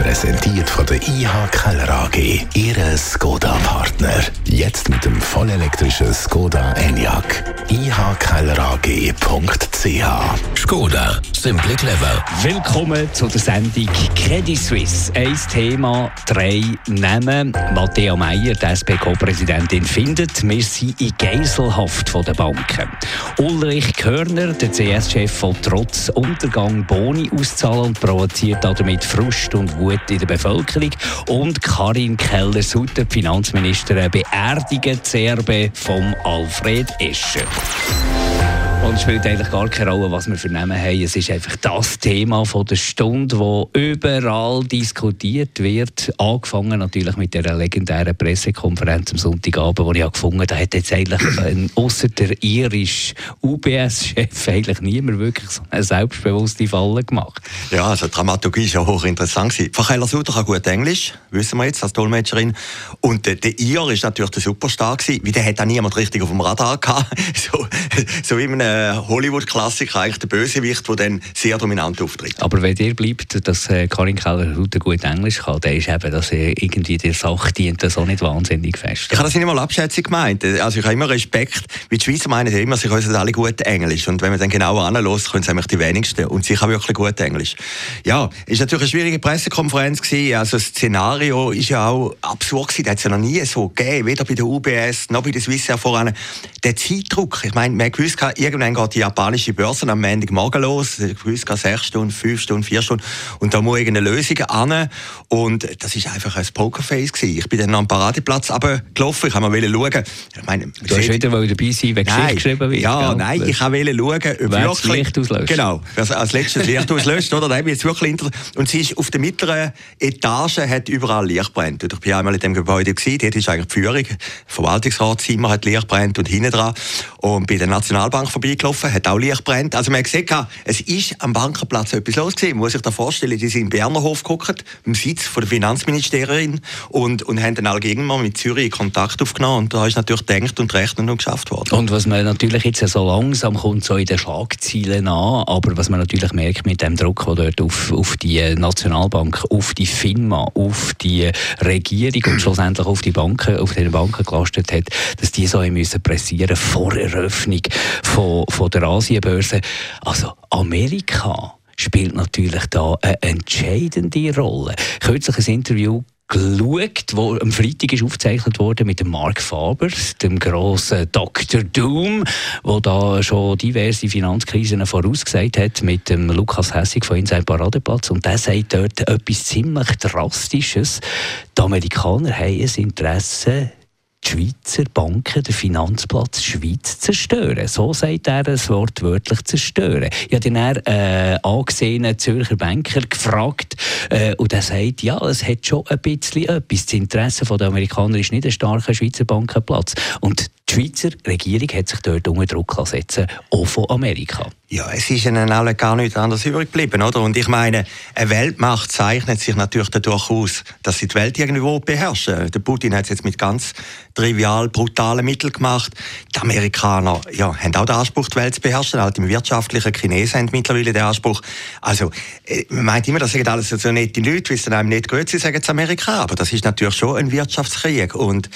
Präsentiert von der IH Keller AG, Ihre Skoda-Partner. Jetzt mit dem vollelektrischen Skoda Enyaq. ihkellerag.ch Skoda, simply clever. Willkommen zu der Sendung Credit Suisse. Ein Thema, drei Namen. Matthias Meyer, die SP-Co-Präsidentin, findet, wir sind in Geiselhaft von den Banken. Ulrich Körner, der CS-Chef, will trotz Untergang Boni auszahlen und provoziert damit Frust und Wut in der Bevölkerung. Und Karin Keller-Sutter, Finanzministerin, beerdigt Erbe von Alfred Escher. Und es spielt eigentlich gar keine Rolle, was wir für Namen haben. Es ist einfach das Thema von der Stunde, wo überall diskutiert wird. Angefangen natürlich mit der legendären Pressekonferenz am Sonntagabend, wo ich gefunden habe, da hat jetzt eigentlich außer der irisch UBS-Chef eigentlich niemand wirklich so eine selbstbewusste Falle gemacht. Ja, also die Dramaturgie ist ja hochinteressant. Frau Keller-Sutter kann gut Englisch, wissen wir jetzt als Dolmetscherin. Und der, der Ir ist natürlich der Superstar gewesen, weil der hat auch niemand richtig auf dem Radar gehabt. so, so wie man äh, Hollywood-Klassiker, eigentlich der Bösewicht, der dann sehr dominant auftritt. Aber wenn dir bleibt, dass äh, Karin Keller-Sutter gut Englisch kann, dann ist eben, dass er irgendwie der Sache dient, das auch nicht wahnsinnig fest. Ich habe das nicht mal abschätzig gemeint. Also ich habe immer Respekt, wie die Schweizer meinen immer, sie können alle gut Englisch. Und wenn man dann genauer anlässt, können sie nämlich die wenigsten. Und sie kann wirklich gut Englisch. Ja, ist natürlich eine schwierige Pressekonferenz gewesen. Also das Szenario ist ja auch absurd gewesen. Das hat es ja noch nie so gegeben. Weder bei der UBS noch bei der Swissair voran. Der Zeitdruck. Ich meine, man gewusst, irgendwann geht die japanische Börse am Montagmorgen los. Ich wusste, sechs Stunden, fünf Stunden, vier Stunden. Und da muss irgendeine Lösung an. Und das ist einfach ein Pokerface gewesen. Ich bin dann am Paradeplatz gelaufen. Ich wollte mal schauen. Ich meine, du hast wieder mal dabei sein, wenn Geschichte geschrieben wird. Ja, nein, ich wollte schauen, ob wirklich... das Licht auslöscht. Genau, wer als letztes Licht auslöscht, oder? Ich jetzt wirklich inter... Und sie ist auf der mittleren Etage, hat überall Licht brennt. Ich war einmal in dem Gebäude gewesen, dort ist eigentlich die Führung, Verwaltungsratszimmer hat Licht brennt und hinten dran. Und bei der Nationalbank vorbeigelaufen, hat auch Licht brennt. Also man hat gesehen, es ist am Bankenplatz etwas los gewesen. Man muss sich da vorstellen, die sind im Bernerhof geguckt, im Sitz von der Finanzministerin und, und haben dann allgemein mal mit Zürich Kontakt aufgenommen. Und da ist natürlich gedacht und rechnet und geschafft worden. Und was man natürlich jetzt so langsam kommt, so in den Schlagzeilen an, aber was man natürlich merkt mit dem Druck, der dort auf, auf die Nationalbank, auf die FINMA, auf die Regierung und schlussendlich auf die Banken, auf die Banken gelastet hat, dass die so müssen pressieren vor Eröffnung von, von der Asienbörse. Also Amerika spielt natürlich da eine entscheidende Rolle. Kürzlich ein Interview geschaut, wo am Freitag ist aufgezeichnet wurde mit Mark Faber, dem grossen Dr. Doom, wo da schon diverse Finanzkrisen vorausgesagt hat mit dem Lukas Hessig von Inside Paradeplatz und der sagt dort etwas ziemlich Drastisches. Die Amerikaner haben ein Interesse die Schweizer Banken den Finanzplatz Schweiz zerstören. So sagt er es wortwörtlich zerstören. Ich habe den äh, angesehenen Zürcher Banker gefragt äh, und er sagt, ja, es hat schon ein bisschen etwas. Das Interesse der Amerikaner ist nicht ein starker Schweizer Bankenplatz. Und die Schweizer Regierung hat sich dort unter Druck setzen auch von Amerika. Ja, es ist ihnen alle gar nichts anderes übrig geblieben, oder? Und ich meine, eine Weltmacht zeichnet sich natürlich dadurch aus, dass sie die Welt irgendwo beherrschen. Der Putin hat es jetzt mit ganz trivial, brutalen Mitteln gemacht. Die Amerikaner ja, haben auch den Anspruch, die Welt zu beherrschen. Auch die wirtschaftlichen Chinesen haben mittlerweile den Anspruch. Also, äh, man meint immer, das sind alles so nette Leute, weil es einem nicht gut ist, sagen es Amerika. Aber das ist natürlich schon ein Wirtschaftskrieg. Und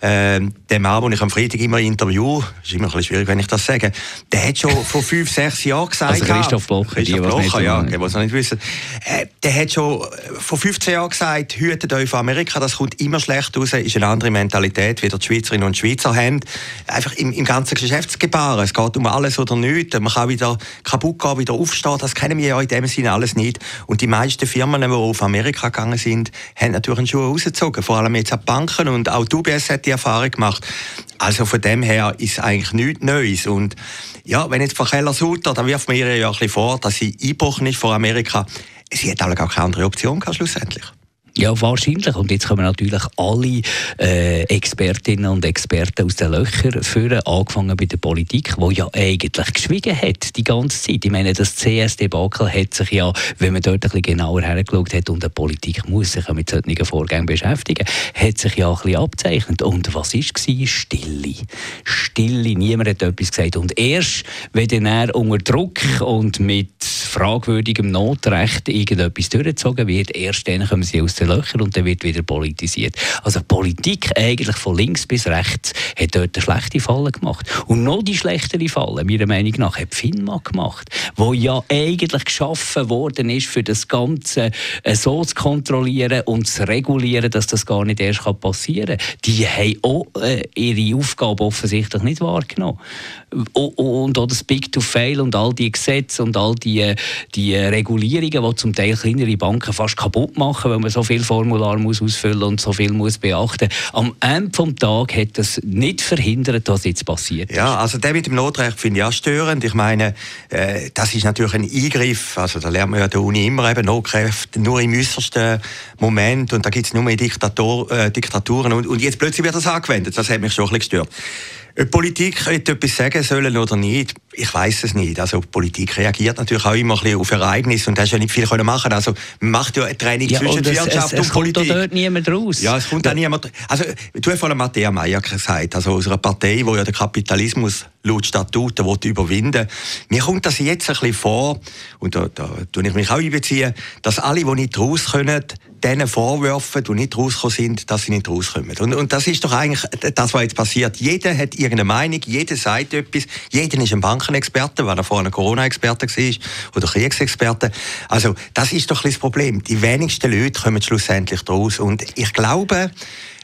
äh, der Mann, den ich am Freitag immer interview, ist immer ein bisschen schwierig, wenn ich das sage, der hat schon vor fünf, sechs Jahren gesagt... Also Christoph Blocher, Christoph die, Blocher, ja, die, die es noch nicht wissen. Äh, der hat schon vor 15 Jahren gesagt, hütet euch von Amerika, das kommt immer schlecht raus, ist eine andere Mentalität, wie die Schweizerinnen und Schweizer haben. Einfach im, im ganzen Geschäftsgebaren. Es geht um alles oder nichts. Man kann wieder kaputt gehen, wieder aufstehen. Das kennen wir ja in dem Sinne alles nicht. Und die meisten Firmen, die auf Amerika gegangen sind, haben natürlich einen Schuh rausgezogen. Vor allem jetzt auch Banken und auch die UBS hat die Erfahrung gemacht. Also von dem her ist eigentlich nichts Neues. Und ja, wenn jetzt Frau Keller-Sutter, dann wirft man ihr ja ein bisschen vor, dass sie eingebrochen ist vor Amerika. Sie hat auch gar keine andere Option gehabt, schlussendlich. Ja, wahrscheinlich. Und jetzt kommen natürlich alle äh, Expertinnen und Experten aus den Löchern führen, angefangen bei der Politik, die ja eigentlich geschwiegen hat die ganze Zeit. Ich meine, das CS-Debakel hat sich ja, wenn man dort ein bisschen genauer hergeschaut hat, und die Politik muss sich ja mit solchen Vorgängen beschäftigen, hat sich ja ein bisschen abzeichnet. Und was war? Stille. Stille. Niemand hat etwas gesagt. Und erst, wenn er unter Druck und mit fragwürdigem Notrecht irgendetwas durchgezogen wird, erst dann kommen sie aus den Löchern und dann wird wieder politisiert. Also Politik eigentlich von links bis rechts hat dort eine schlechte Falle gemacht. Und noch die schlechtere Falle, meiner Meinung nach, hat FINMA gemacht, wo ja eigentlich geschaffen worden ist, für das Ganze äh, so zu kontrollieren und zu regulieren, dass das gar nicht erst passieren kann. Die haben auch äh, ihre Aufgabe offensichtlich nicht wahrgenommen. Und auch das Big to Fail und all die Gesetze und all die, äh, die Regulierungen, die zum Teil kleinere Banken fast kaputt machen, weil man so viel Formular muss ausfüllen und so viel muss beachten. Am Ende des Tages hat das nicht verhindert, was jetzt passiert ist. Ja, also der mit dem Notrecht finde ich auch störend. Ich meine, äh, das ist natürlich ein Eingriff. Also da lernt man ja an der Uni immer eben Notkräfte nur im äußersten Moment und da gibt es nur mehr Diktator, äh, Diktaturen und, und jetzt plötzlich wird das angewendet. Das hat mich schon ein bisschen gestört. Ob Politik etwas sagen sollen oder nicht, ich weiß es nicht. Also Politik reagiert natürlich auch immer ein bisschen auf Ereignisse und da hast ja nicht viel können machen. Also man macht ja eine Training ja, zwischen und es, Wirtschaft es, es und Politik. Es kommt dort niemand raus. Ja, es kommt da niemand. Also du hast vorhin Matthäa Meyer gesagt, also aus einer Partei, die ja den Kapitalismus laut Statuten überwinden Mir kommt das jetzt ein bisschen vor, und da, da tue ich mich auch einbeziehen, dass alle, die nicht raus können, denen vorwerfen, die nicht rausgekommen sind, dass sie nicht rauskommen. Und, und das ist doch eigentlich das, was jetzt passiert. Jeder hat irgendeine Meinung, jeder sagt etwas, jeder ist ein Bankenexperte, weil er vorher ein Corona-Experte war oder Kriegsexperte. Also das ist doch das Problem. Die wenigsten Leute kommen schlussendlich raus. Und ich glaube,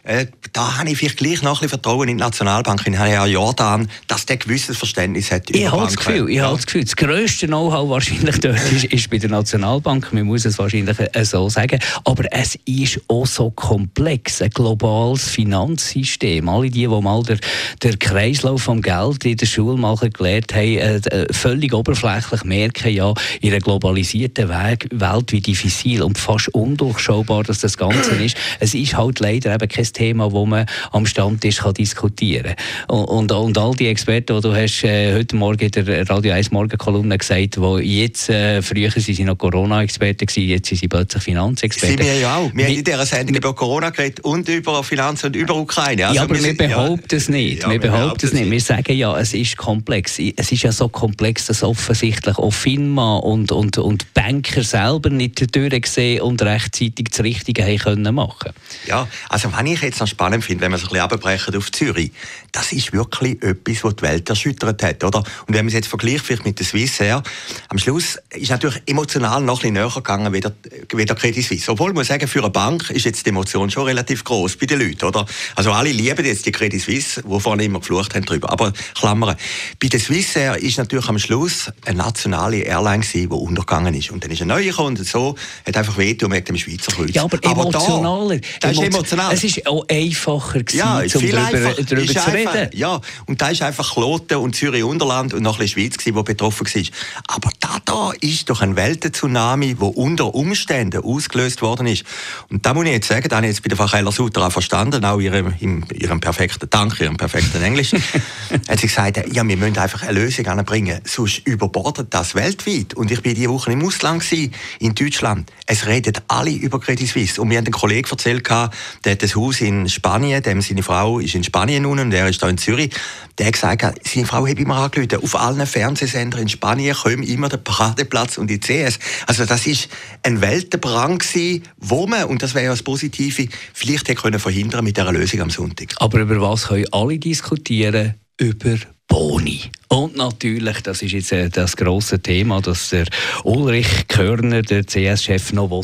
äh, da habe ich vielleicht gleich noch ein bisschen Vertrauen in die Nationalbank, in Herrn Jordan, dass der gewisses Verständnis hat. Ich habe das Gefühl, ich ja. habe das Gefühl, das grösste Know-how wahrscheinlich dort ist, ist, bei der Nationalbank. Man muss es wahrscheinlich äh, so sagen. Aber es ist auch so komplex, ein globales Finanzsystem. Alle die, die mal der, der Kreislauf vom Geld in der Schule mal gelernt haben, äh, äh, völlig oberflächlich merken ja in einer globalisierten Welt, wie diffizil und fast undurchschaubar dass das Ganze ist. Es ist halt leider eben kein Thema, das man am Stammtisch kann diskutieren kann. Und, und, und, all die Experten, die du hast äh, heute Morgen in der Radio 1 Morgenkolumne gesagt, die jetzt, äh, früher sind sie noch Corona-Experten gewesen, jetzt sind sie plötzlich Finanzexperten. Sie wir ja auch. Wir haben in dieser Sendung über Corona geredet und über Finanzen und über Ukraine. Also ja, aber wir, wir behaupten ja, es nicht. Ja, wir, wir behaupten es nicht. Wir sagen ja, es ist komplex. Es ist ja so komplex, dass offensichtlich auch FINMA und, und, und Banker selber nicht durchgesehen und rechtzeitig das Richtige haben können machen. Ja, also wenn ich jetzt noch spannend finde, wenn man sich ein bisschen abbrechen auf Zürich, das ist wirklich etwas, was die Welt erschüttert hat, oder? Und wenn man es jetzt vergleicht vielleicht mit der Swissair, am Schluss ist natürlich emotional noch ein bisschen näher gegangen wie der, wie der Credit Suisse. Obwohl, man muss sagen, für eine Bank ist jetzt die Emotion schon relativ groß bei den Leuten, oder? Also alle lieben jetzt die Credit Suisse, wo vorhin immer geflucht haben drüber. Aber Klammern. Bei der Swissair ist natürlich am Schluss eine nationale Airline gewesen, die untergegangen ist. Und dann ist eine neue gekommen und so hat einfach wehtun mit dem Schweizer Kreuz. Ja, aber, aber emotionaler. Da, das ist emotional. Es ist auch einfacher gewesen, ja, um darüber, darüber zu reden. Ja, und da ist einfach Kloten und Zürich-Unterland und noch ein bisschen Schweiz gewesen, wo betroffen war. Aber da, da ist doch ein Weltenzunami, der unter Umständen ausgelöst worden ist. Und da muss ich jetzt sagen, da habe ich jetzt bei der Frau Keller-Sutter auch verstanden, auch ihrem, ihrem perfekten Dank, ihrem perfekten Englisch, hat sie gesagt, ja, wir müssen einfach eine Lösung anbringen, sonst überbordet das weltweit. Und ich bin diese Woche im Ausland gewesen, in Deutschland. Es reden alle über Credit Suisse. Und mir hat ein Kollege erzählt, der hat ein Haus in Spanien, dem seine Frau ist in Spanien nun und er ist da in Zürich. Der hat gesagt, seine Frau hat immer angerufen, auf allen Fernsehsendern in Spanien kommt immer der Paradeplatz und die CS. Also das ist ein Weltenbrand gewesen, wo man, und das wäre ja das Positive, vielleicht hätte können verhindern mit dieser Lösung am Sonntag. Aber über was können alle diskutieren? Über Boni. Und natürlich, das ist jetzt äh, das große Thema, dass der Ulrich Körner, der CS-Chef, noch will,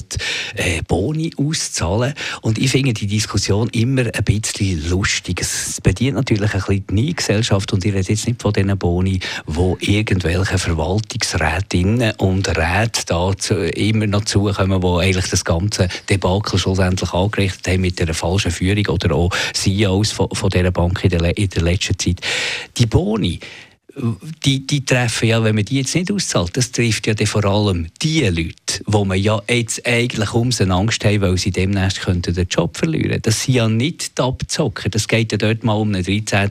äh, Boni auszahlen Und ich finde die Diskussion immer ein bisschen lustig. Es bedient natürlich ein bisschen die Gesellschaft und ich rede jetzt nicht von diesen Boni, wo irgendwelche Verwaltungsrätinnen und Räte da zu, immer noch zukommen, die eigentlich das ganze Debakel schlussendlich angerichtet haben mit einer falschen Führung oder auch CEOs von, von dieser Bank in der, in der letzten Zeit. Die Boni, die, die treffen ja, wenn man die jetzt nicht auszahlt, das trifft ja vor allem die Leute, wo man ja jetzt eigentlich um sie Angst haben, weil sie demnächst könnten den Job verlieren. Das sind ja nicht die Abzocker. Das geht ja dort mal um einen 13.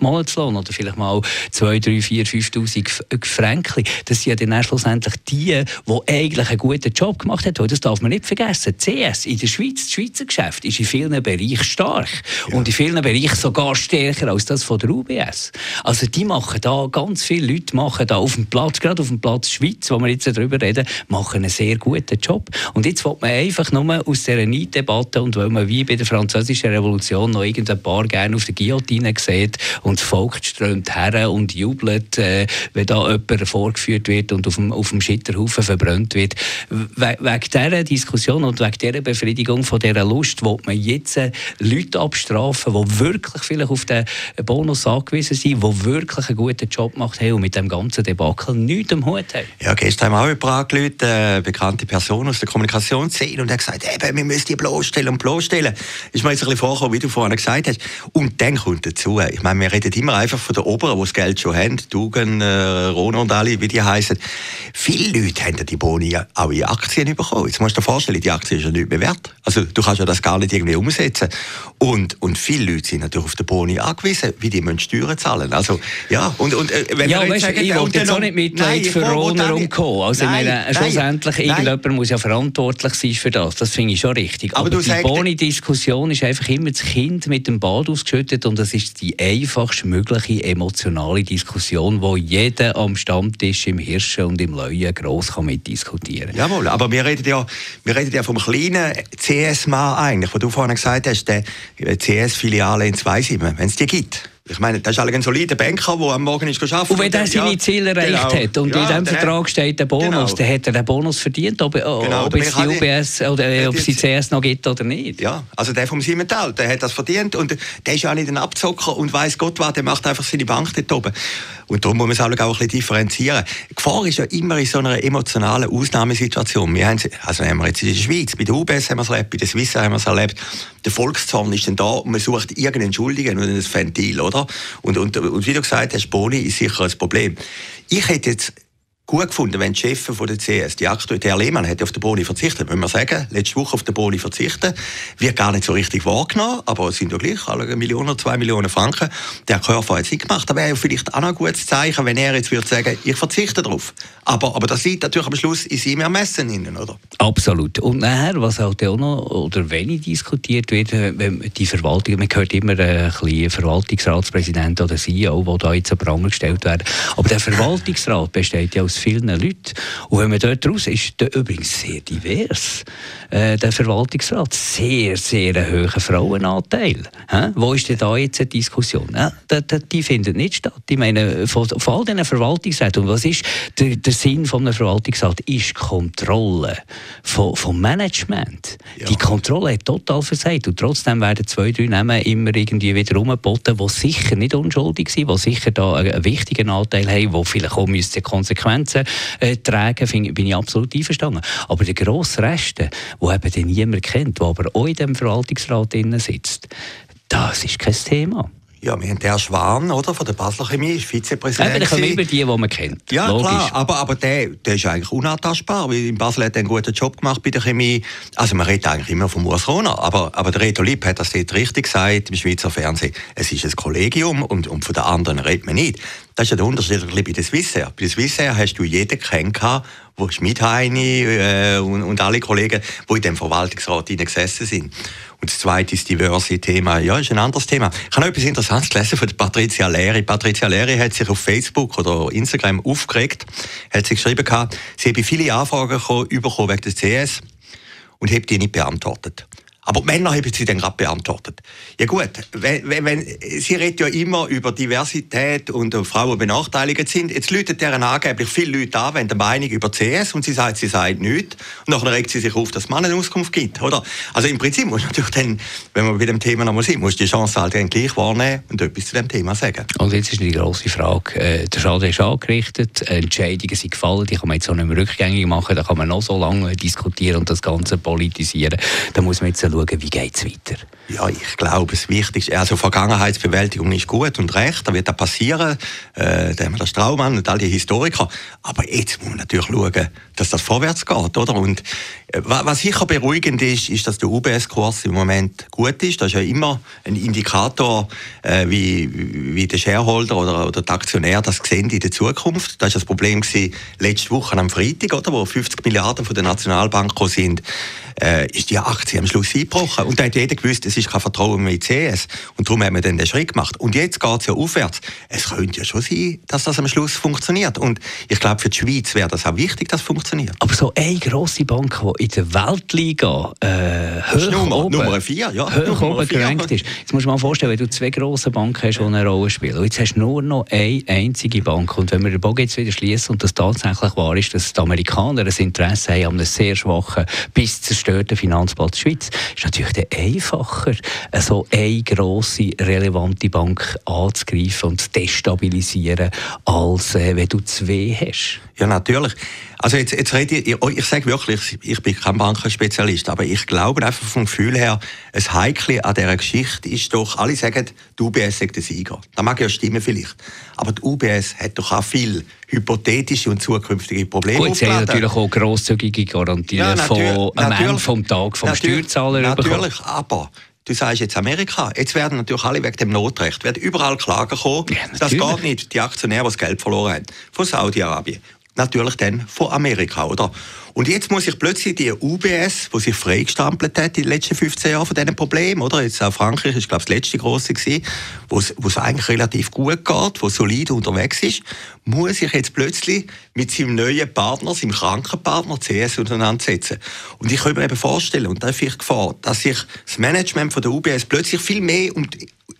Monatslohn oder vielleicht mal 2, 3, 4, 5'000 Franken. Das sind ja dann schlussendlich die, die eigentlich einen guten Job gemacht haben. Das darf man nicht vergessen. CS in der Schweiz, das Schweizer Geschäft, ist in vielen Bereichen stark. Ja. Und in vielen Bereichen sogar stärker als das von der UBS. Also die machen da, ganz viele Leute machen da auf dem Platz, gerade auf dem Platz Schweiz, wo wir jetzt darüber reden, machen einen sehr guten Job. Und jetzt will man einfach nur aus dieser Neiddebatte und weil man wie bei der französischen Revolution noch irgendein paar gerne auf der Guillotine sieht und das Volk strömt her und jubelt, äh, wenn da jemand vorgeführt wird und auf dem, auf dem Schitterhaufen verbrannt wird. We wegen dieser Diskussion und wegen dieser Befriedigung von dieser Lust will man jetzt äh, Leute abstrafen, die wirklich vielleicht auf den Bonus angewiesen sind, die wirklich einen guten Job gemacht haben und mit dem ganzen Debakel nichts am Hut haben. Ja, gestern haben wir auch jemanden angerufen, eine bekannte Person aus der Kommunikationsszene und er hat gesagt, eben, wir müssen die bloßstellen und bloßstellen. Ist mir jetzt ein bisschen vorgekommen, wie du vorhin gesagt hast. Und dann kommt dazu, ich meine, wir reden immer einfach von den Oberen, die das Geld schon haben, Dugen, äh, Rono und alle, wie die heißen. Viele Leute haben die Boni auch in Aktien bekommen. Jetzt musst du dir vorstellen, die Aktie ist ja nicht mehr wert. Also du kannst ja das gar nicht irgendwie umsetzen. Und, und viele Leute sind natürlich auf den Boni angewiesen, wie die müssen Steuern zahlen. Also, ja, und, und äh, wenn ja, weißt, sagen, ich will jetzt auch nicht Mitleid für Roner und Co. Also, nein, meine, schlussendlich, nein, irgendjemand muss ja verantwortlich sein für das. Das finde ich schon richtig. Aber, Aber die Boni-Diskussion ist einfach immer das Kind mit dem Bad ausgeschüttet und das ist die einfachst mögliche emotionale Diskussion, wo jeder am Stammtisch im Hirschen und im Leuen gross kann mitdiskutieren kann. Jawohl, aber wir reden ja, wir reden ja vom kleinen CS-Mann eigentlich, wo du vorhin gesagt hast, der CS-Filiale in Zweisimmen, wenn es die gibt. Ich meine, das ist ein solider Banker, der am Morgen ist arbeiten Und wenn er seine ja, Ziele erreicht genau. hat und ja, in diesem Vertrag steht der Bonus, genau. dann hat er den Bonus verdient, ob, genau, ob es die UBS oder äh, ob es die CS noch gibt oder nicht. Ja, also der vom Simmental, der hat das verdient und der ist ja nicht ein Abzocker und weiß Gott was, der macht einfach seine Bank dort oben. Und darum muss man es auch ein bisschen differenzieren. Die Gefahr ist ja immer in so einer emotionalen Ausnahmesituation. Wir haben, also haben wir jetzt in der Schweiz, bei der UBS haben wir es erlebt, bei der Swiss haben wir es erlebt. Der Volkszorn ist dann da und man sucht irgendeinen Schuldigen und ein Ventil, oder? Und, und, und wie du gesagt hast, Boni ist sicher ein Problem. Ich hätte jetzt gut gefunden, wenn die Chefin von der CS, die aktuelle, Herr Lehmann, hätte auf den Boni verzichtet. Müssen wir sagen, letzte Woche auf den Boni verzichten. Wird gar nicht so richtig wahrgenommen, aber es sind ja gleich alle eine Million oder zwei Millionen Franken. Der Körper hat es nicht gemacht. Da wäre ja vielleicht auch noch ein gutes Zeichen, wenn er jetzt würde sagen, ich verzichte darauf. Aber, aber das liegt natürlich am Schluss in seinem Ermessen innen, oder? Absolut. Und nachher, was halt auch noch, oder wenig diskutiert wird, wenn die Verwaltung, man hört immer ein bisschen Verwaltungsratspräsident oder CEO, der da jetzt an Pranger gestellt werden. Aber der Verwaltungsrat besteht ja aus vielen Leuten. Und wenn man dort raus ist, der übrigens sehr divers, äh, der Verwaltungsrat, sehr, sehr hoher Frauenanteil. Hä? Wo ist denn da jetzt eine Diskussion? Ja, die, die, die findet nicht statt. Ich meine, von, von all diesen Verwaltungsräten, und was ist der, der Sinn von einem Verwaltungsrat? Ist Kontrolle von, vom Management. Ja. Die Kontrolle hat total versagt und trotzdem werden zwei, drei Namen immer irgendwie wieder rumgeboten, die sicher nicht unschuldig sind, die sicher da einen wichtigen Anteil haben, die vielleicht auch Konsequenzen Konsequenzen äh, tragen, find, bin ich absolut einverstanden. Aber der grosse Rest, der eben niemand kennt, der aber auch in dem Verwaltungsrat sitzt, das ist kein Thema. Ja, wir haben den Herrn Schwan, oder, von der Basler Chemie, ist Vizepräsident. Eben, ich komme über die, die man kennt. Ja, Logisch. klar, aber, aber der, der ist eigentlich unantastbar, weil in Basel hat er einen guten Job gemacht bei der Chemie. Also man redet eigentlich immer von Urs Rohner, aber, aber der Reto Lipp hat das dort richtig gesagt im Schweizer Fernsehen. Es ist ein Kollegium und, und von den anderen redet man nicht. Das ist ja der Unterschied bei der Swissair. Bei der Swissair hast du jeden kennengelernt, wo Schmidheini äh, und, und alle Kollegen, die in dem Verwaltungsrat gesessen sind. Und das zweite ist Diversity-Thema. Ja, ist ein anderes Thema. Ich habe noch etwas Interessantes gelesen von Patricia Leri. Patricia Leri hat sich auf Facebook oder Instagram aufgeregt, hat sie geschrieben, gehabt, sie habe viele Anfragen bekommen wegen des CS und habe die nicht beantwortet. Aber die Männer haben sie dann gerade beantwortet. Ja gut, wenn, wenn, sie redet ja immer über Diversität und uh, Frauen benachteiligt sind. Jetzt läutet deren angeblich viele Leute an, wenn der Meinung über CS und sie sagt, sie sagt nichts. Und nachher regt sie sich auf, dass man eine Auskunft gibt, oder? Also im Prinzip muss natürlich dann, wenn man bei dem Thema noch mal sind, muss die Chance halt dann gleich wahrnehmen und etwas zu dem Thema sagen. Und jetzt ist die grosse Frage, äh, der Schaden ist angerichtet, Entscheidungen sind gefallen, die kann man jetzt auch nicht mehr rückgängig machen, da kann man noch so lange diskutieren und das Ganze politisieren. Da muss man jetzt schauen, wie geht es weiter? Ja, ich glaube, das Wichtigste, also Vergangenheitsbewältigung ist gut und recht, da wird das passieren, äh, da haben wir den Straumann und all die Historiker, aber jetzt muss man natürlich schauen, dass das vorwärts geht, oder? Und äh, was sicher beruhigend ist, ist, dass der UBS-Kurs im Moment gut ist, das ist ja immer ein Indikator, äh, wie, wie der Shareholder oder, oder der Aktionär das sehen in der Zukunft. Das war das Problem letzte Woche am Freitag, oder, wo 50 Milliarden von der Nationalbank sind, äh, ist die Aktie am Schluss eingebrochen. Und da hat jeder gewusst, es ist kein Vertrauen mehr in CS. Und darum haben wir dann den Schritt gemacht. Und jetzt geht es ja aufwärts. Es könnte ja schon sein, dass das am Schluss funktioniert. Und ich glaube, für die Schweiz wäre das auch wichtig, dass es funktioniert. Aber so eine grosse Bank, die in der Weltliga äh, hoch Nummer, oben, Nummer vier, ja. hoch oben gerankt ist. Jetzt musst du mal vorstellen, wenn du zwei grosse Banken hast, die eine Rolle spielen. Und jetzt hast du nur noch eine einzige Bank. Und wenn wir den Bogen jetzt wieder schließen und das tatsächlich wahr ist, dass die Amerikaner ein Interesse haben an einem sehr schwachen bis zerstörten Finanzplatz Schweiz, ist natürlich der einfacher, so eine grosse, relevante Bank anzugreifen und zu destabilisieren, als äh, wenn du zwei hast. Ja, natürlich. Also jetzt, jetzt rede ich, ich, ich sage wirklich, ich, bin kein Bankenspezialist, aber ich glaube einfach vom Gefühl her, ein Heikle an dieser Geschichte ist doch, alle sagen, die UBS sagt der Sieger. Das mag ja stimmen vielleicht. Aber die UBS hat doch auch viel hypothetische und zukünftige Probleme Gut, sie haben natürlich auch grosszügige Garantien ja, von am Ende vom Tag vom Steuerzahler Natürlich, bekommen. aber Du sagst jetzt Amerika. Jetzt werden natürlich alle wegen dem Notrecht, werden überall Klagen kommen. Ja, das geht nicht. Die Aktionäre, die das Geld verloren haben. Von Saudi-Arabien natürlich dann von Amerika, oder? Und jetzt muss ich plötzlich die UBS, die sich freigestampelt hat in den letzten 15 Jahren von diesen Problemen, oder? Jetzt auch Frankreich ist, glaube ich, das letzte große gewesen, wo es eigentlich relativ gut geht, wo solide unterwegs ist, muss ich jetzt plötzlich mit seinem neuen Partner, seinem Krankenpartner CS auseinandersetzen. Und ich kann mir eben vorstellen, und da ist vielleicht Gefahr, dass sich das Management von der UBS plötzlich viel mehr um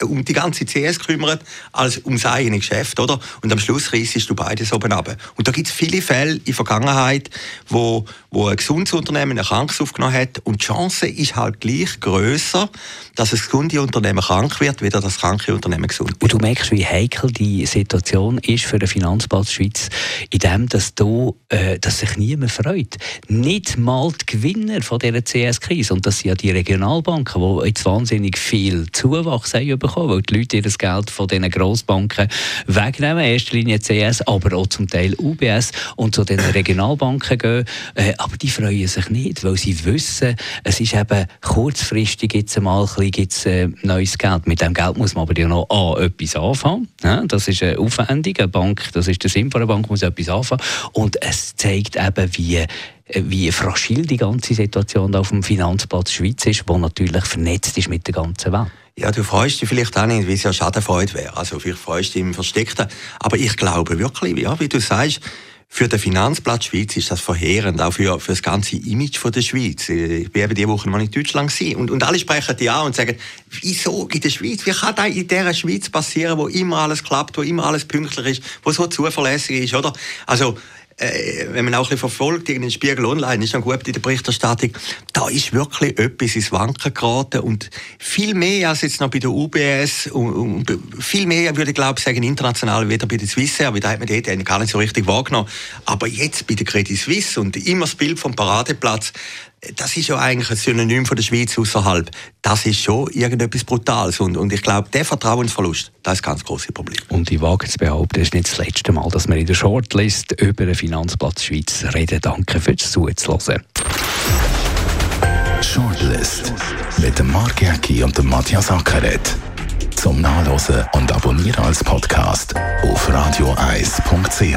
um die ganze CS kümmert, als um sein eigenes Geschäft, oder? Und am Schluss reissest du beides oben ab. Und da gibt es viele Fälle in der Vergangenheit, wo, wo ein gesundes Unternehmen eine Krankheit aufgenommen hat und die Chance ist halt gleich grösser, dass ein gesundes Unternehmen krank wird, wie das kranke Unternehmen gesund wird. Und du merkst, wie heikel die Situation ist für den Finanzplatz Schweiz, in dem, dass, du, äh, dass sich niemand freut. Nicht mal die Gewinner von dieser CS-Krise, und das sind ja die Regionalbanken, die jetzt wahnsinnig viel Zuwachs haben bekommen, weil die Leute ihr Geld von diesen Grossbanken wegnehmen, in erster Linie CS, aber auch zum Teil UBS und zu den Regionalbanken gehen. Äh, aber die freuen sich nicht, weil sie wissen, es ist eben kurzfristig jetzt einmal ein bisschen gibt's, äh, neues Geld. Mit dem Geld muss man aber ja noch A, etwas anfangen. Ja, das ist eine aufwendig. Eine Bank, das ist der Sinn von einer Bank, muss etwas anfangen. Und es zeigt eben, wie wie fragil die ganze Situation auf dem Finanzplatz Schweiz ist, wo natürlich vernetzt ist mit der ganzen Welt. Ja, du freust dich vielleicht auch nicht, wie es ja Schadenfreude wäre. Also vielleicht freust du dich im Versteckten. Aber ich glaube wirklich, ja, wie du sagst, für den Finanzplatz Schweiz ist das verheerend, auch für, für das ganze Image von der Schweiz. Ich bin eben diese Woche mal in Deutschland gewesen. Und, und alle sprechen die an und sagen, wieso in der Schweiz? Wie kann das in dieser Schweiz passieren, wo immer alles klappt, wo immer alles pünktlich ist, wo so zuverlässig ist, oder? Also, äh, wenn man auch ein bisschen verfolgt, in den Spiegel Online, ist dann gut in der Berichterstattung, da ist wirklich etwas ins Wanken geraten und viel mehr als jetzt noch bei der UBS und, und viel mehr, würde ich glaube sagen, international wieder bei der Swiss aber da hat man eigentlich gar nicht so richtig wahrgenommen. Aber jetzt bei der Credit Suisse und immer das Bild vom Paradeplatz, das ist ja eigentlich ein Synonym von der Schweiz außerhalb. Das ist schon irgendetwas Brutales. Und, und ich glaube, der Vertrauensverlust, das ist ein ganz großes Problem. Und ich wage zu behaupten, es ist nicht das letzte Mal, dass wir in der Shortlist über den Finanzplatz Schweiz reden. Danke fürs Zuhören. Shortlist mit dem Mark Jäcki und dem Matthias Ackeret. Zum Nachlesen und Abonnieren als Podcast auf radioeis.ch.